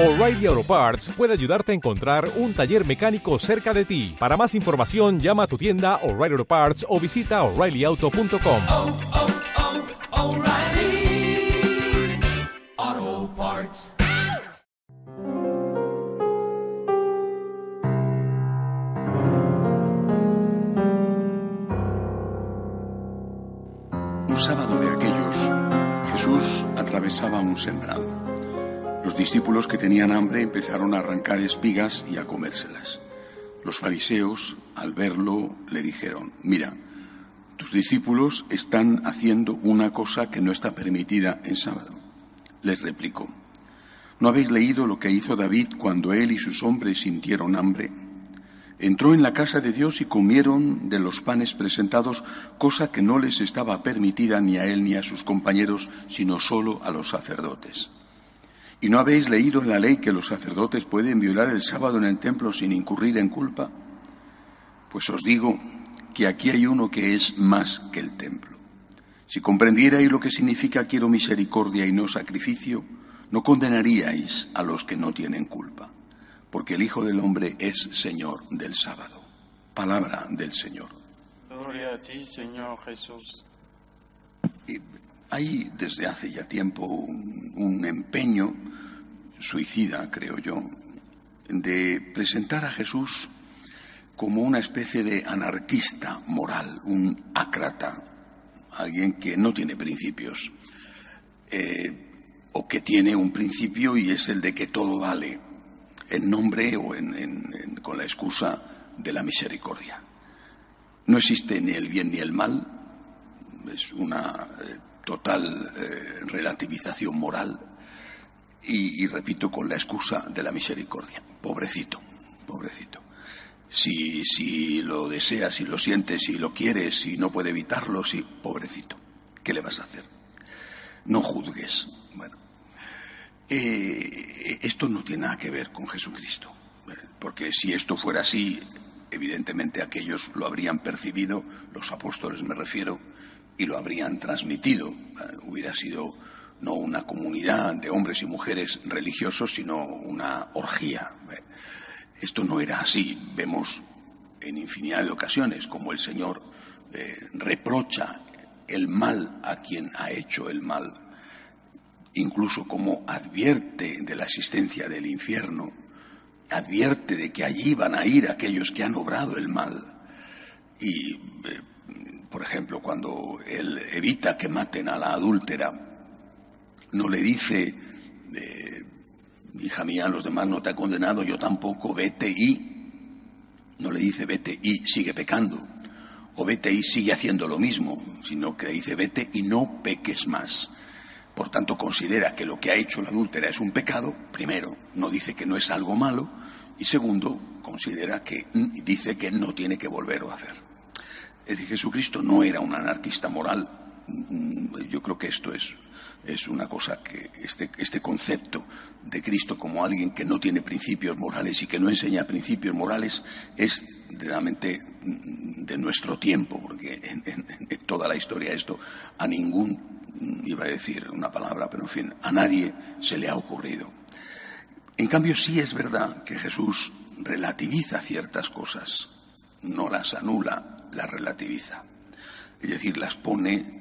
O'Reilly Auto Parts puede ayudarte a encontrar un taller mecánico cerca de ti. Para más información, llama a tu tienda O'Reilly Auto Parts o visita oreillyauto.com. oh, oh, Parts. Un sábado de aquellos, Jesús atravesaba un sembrado. Los discípulos que tenían hambre empezaron a arrancar espigas y a comérselas. Los fariseos, al verlo, le dijeron, mira, tus discípulos están haciendo una cosa que no está permitida en sábado. Les replicó, ¿no habéis leído lo que hizo David cuando él y sus hombres sintieron hambre? Entró en la casa de Dios y comieron de los panes presentados, cosa que no les estaba permitida ni a él ni a sus compañeros, sino solo a los sacerdotes. ¿Y no habéis leído en la ley que los sacerdotes pueden violar el sábado en el templo sin incurrir en culpa? Pues os digo que aquí hay uno que es más que el templo. Si comprendierais lo que significa quiero misericordia y no sacrificio, no condenaríais a los que no tienen culpa, porque el Hijo del Hombre es Señor del sábado. Palabra del Señor. Gloria a ti, Señor Jesús. Y hay desde hace ya tiempo un, un empeño suicida, creo yo, de presentar a Jesús como una especie de anarquista moral, un ácrata, alguien que no tiene principios, eh, o que tiene un principio y es el de que todo vale, en nombre o en- con la excusa de la misericordia. No existe ni el bien ni el mal, es una eh, total eh, relativización moral y, y repito con la excusa de la misericordia. Pobrecito, pobrecito. Si, si lo deseas, si lo sientes, si lo quieres, si no puede evitarlo, sí, pobrecito. ¿Qué le vas a hacer? No juzgues. Bueno, eh, esto no tiene nada que ver con Jesucristo, eh, porque si esto fuera así, evidentemente aquellos lo habrían percibido, los apóstoles me refiero, y lo habrían transmitido. Eh, hubiera sido no una comunidad de hombres y mujeres religiosos, sino una orgía. Esto no era así. Vemos en infinidad de ocasiones como el Señor eh, reprocha el mal a quien ha hecho el mal incluso como advierte de la existencia del infierno, advierte de que allí van a ir aquellos que han obrado el mal. Y, eh, por ejemplo, cuando él evita que maten a la adúltera, no le dice, eh, hija mía, los demás no te han condenado, yo tampoco, vete y, no le dice vete y sigue pecando, o vete y sigue haciendo lo mismo, sino que le dice vete y no peques más. Por tanto, considera que lo que ha hecho la adúltera es un pecado, primero, no dice que no es algo malo, y segundo, considera que dice que no tiene que volverlo a hacer. Es decir, Jesucristo no era un anarquista moral. Yo creo que esto es, es una cosa que este, este concepto de Cristo como alguien que no tiene principios morales y que no enseña principios morales es realmente mm, de nuestro tiempo, porque en, en- en toda la historia esto a ningún, iba a decir una palabra, pero en fin, a nadie se le ha ocurrido. En cambio, sí es verdad que Jesús relativiza ciertas cosas, no las anula, las relativiza. Es decir, las pone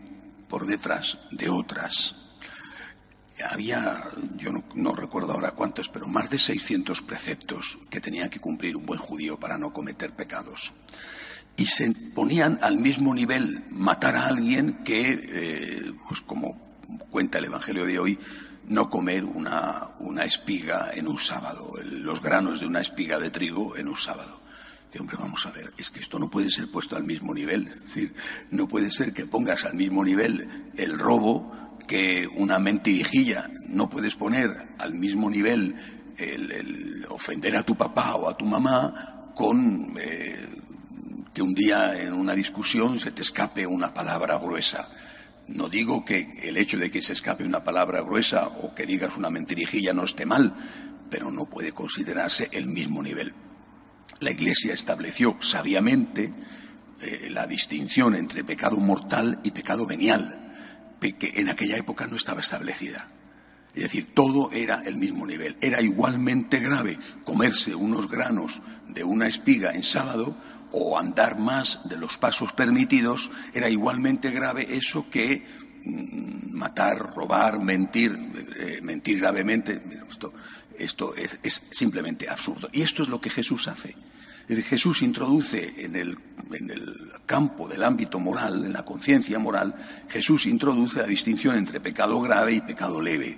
por detrás de otras. Había, yo no, recuerdo ahora cuántos, pero más de 600 preceptos que tenía que cumplir un buen judío para no cometer pecados. Y se ponían al mismo nivel matar a alguien que, eh, pues como cuenta el Evangelio de hoy, no comer una, una espiga en un sábado, los granos de una espiga de trigo en un sábado. Hombre, vamos a ver, es que esto no puede ser puesto al mismo nivel. Es decir, no puede ser que pongas al mismo nivel el robo que una mentirijilla. No puedes poner al mismo nivel el, el ofender a tu papá o a tu mamá con eh, que un día en una discusión se te escape una palabra gruesa. No digo que el hecho de que se escape una palabra gruesa o que digas una mentirijilla no esté mal, pero no puede considerarse el mismo nivel. La Iglesia estableció sabiamente eh, la distinción entre pecado mortal y pecado venial, que en aquella época no estaba establecida. Es decir, todo era el mismo nivel. Era igualmente grave comerse unos granos de una espiga en sábado o andar más de los pasos permitidos, era igualmente grave eso que mm, matar, robar, mentir, eh, mentir gravemente. Esto, esto es, es, simplemente absurdo. Y esto es lo que Jesús hace. Jesús introduce en el, en el campo del ámbito moral, en la conciencia moral, Jesús introduce la distinción entre pecado grave y pecado leve.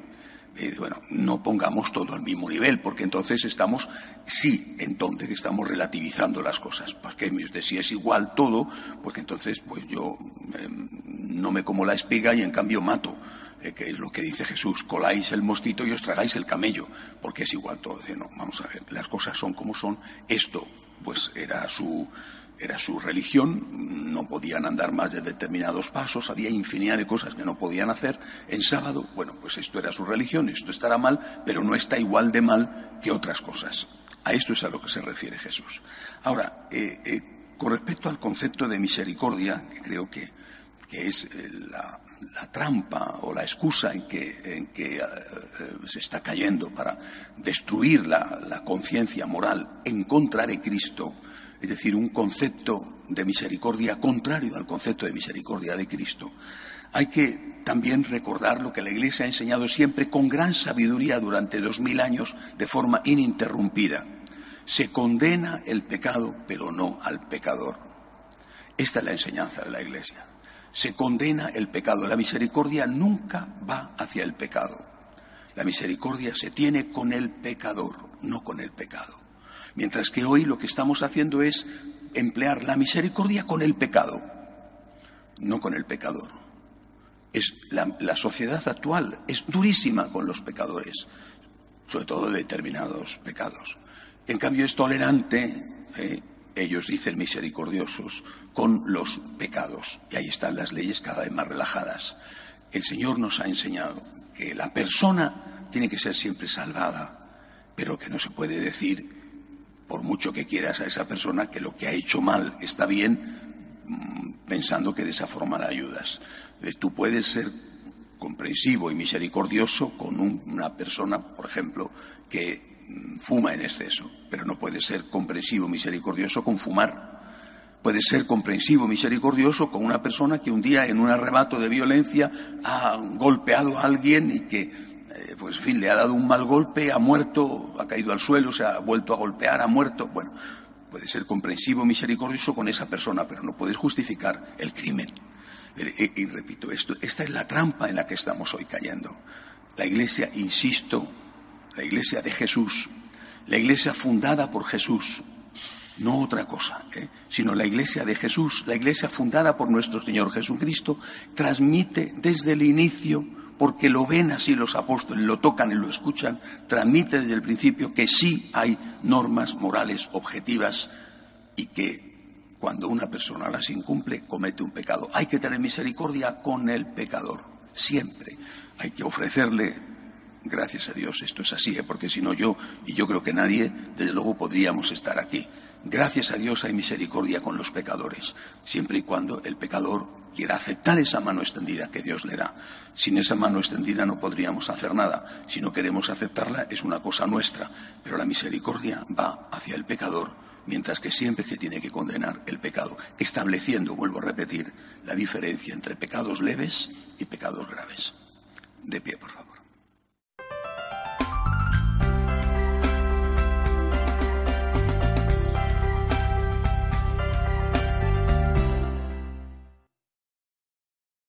Eh, bueno, no pongamos todo al mismo nivel, porque entonces estamos, sí, entonces estamos relativizando las cosas. Porque usted si es igual todo, porque entonces pues yo eh, no me como la espiga y en cambio mato. Eh, que es lo que dice Jesús, coláis el mosquito y os tragáis el camello, porque es igual todo. no, vamos a ver, las cosas son como son. Esto, pues, era su, era su religión, no podían andar más de determinados pasos, había infinidad de cosas que no podían hacer en sábado, bueno, pues esto era su religión, esto estará mal, pero no está igual de mal que otras cosas. A esto es a lo que se refiere Jesús. Ahora, eh, eh, con respecto al concepto de misericordia, que creo que, que es eh, la, la, trampa o la excusa en que, en que se está cayendo para destruir la, la conciencia moral en contra de Cristo, es decir, un concepto de misericordia contrario al concepto de misericordia de Cristo. Hay que también recordar lo que la Iglesia ha enseñado siempre con gran sabiduría durante dos mil años de forma ininterrumpida. Se condena el pecado, pero no al pecador. Esta es la enseñanza de la Iglesia. Se condena el pecado. La misericordia nunca va hacia el pecado. La misericordia se tiene con el pecador, no con el pecado. Mientras que hoy lo que estamos haciendo es emplear la misericordia con el pecado, no con el pecador. Es la, sociedad actual es durísima con los pecadores, sobre todo de determinados pecados. En cambio es tolerante, eh, ellos dicen misericordiosos, con los pecados. Y ahí están las leyes cada vez más relajadas. El Señor nos ha enseñado que la persona tiene que ser siempre salvada, pero que no se puede decir por mucho que quieras a esa persona, que lo que ha hecho mal está bien, mm, pensando que de esa forma la ayudas. Eh, tú puedes ser comprensivo y misericordioso con una persona, por ejemplo, que fuma en exceso, pero no puedes ser comprensivo misericordioso con fumar. Puedes ser comprensivo misericordioso con una persona que un día en un arrebato de violencia ha golpeado a alguien y que eh, pues en fin, le ha dado un mal golpe, ha muerto, ha caído al suelo, se ha vuelto a golpear, ha muerto. Bueno, puede ser comprensivo, misericordioso con esa persona, pero no puedes justificar el crimen. Y, y, repito esto, esta es la trampa en la que estamos hoy cayendo. La iglesia, insisto, la iglesia de Jesús, la iglesia fundada por Jesús, no otra cosa, ¿eh? sino la iglesia de Jesús, la iglesia fundada por nuestro Señor Jesucristo, transmite desde el inicio porque lo ven así los apóstoles, lo tocan y lo escuchan, transmite desde el principio que sí hay normas morales objetivas y que cuando una persona las incumple comete un pecado. Hay que tener misericordia con el pecador, siempre. Hay que ofrecerle, gracias a Dios, esto es así, ¿eh? porque si no yo, y yo creo que nadie, desde luego podríamos estar aquí. Gracias a Dios hay misericordia con los pecadores, siempre y cuando el pecador quiera aceptar esa mano extendida que Dios le da. Sin esa mano extendida no podríamos hacer nada. Si no queremos aceptarla es una cosa nuestra, pero la misericordia va hacia el pecador, mientras que siempre que tiene que condenar el pecado, estableciendo, vuelvo a repetir, la diferencia entre pecados leves y pecados graves. De pie, por favor.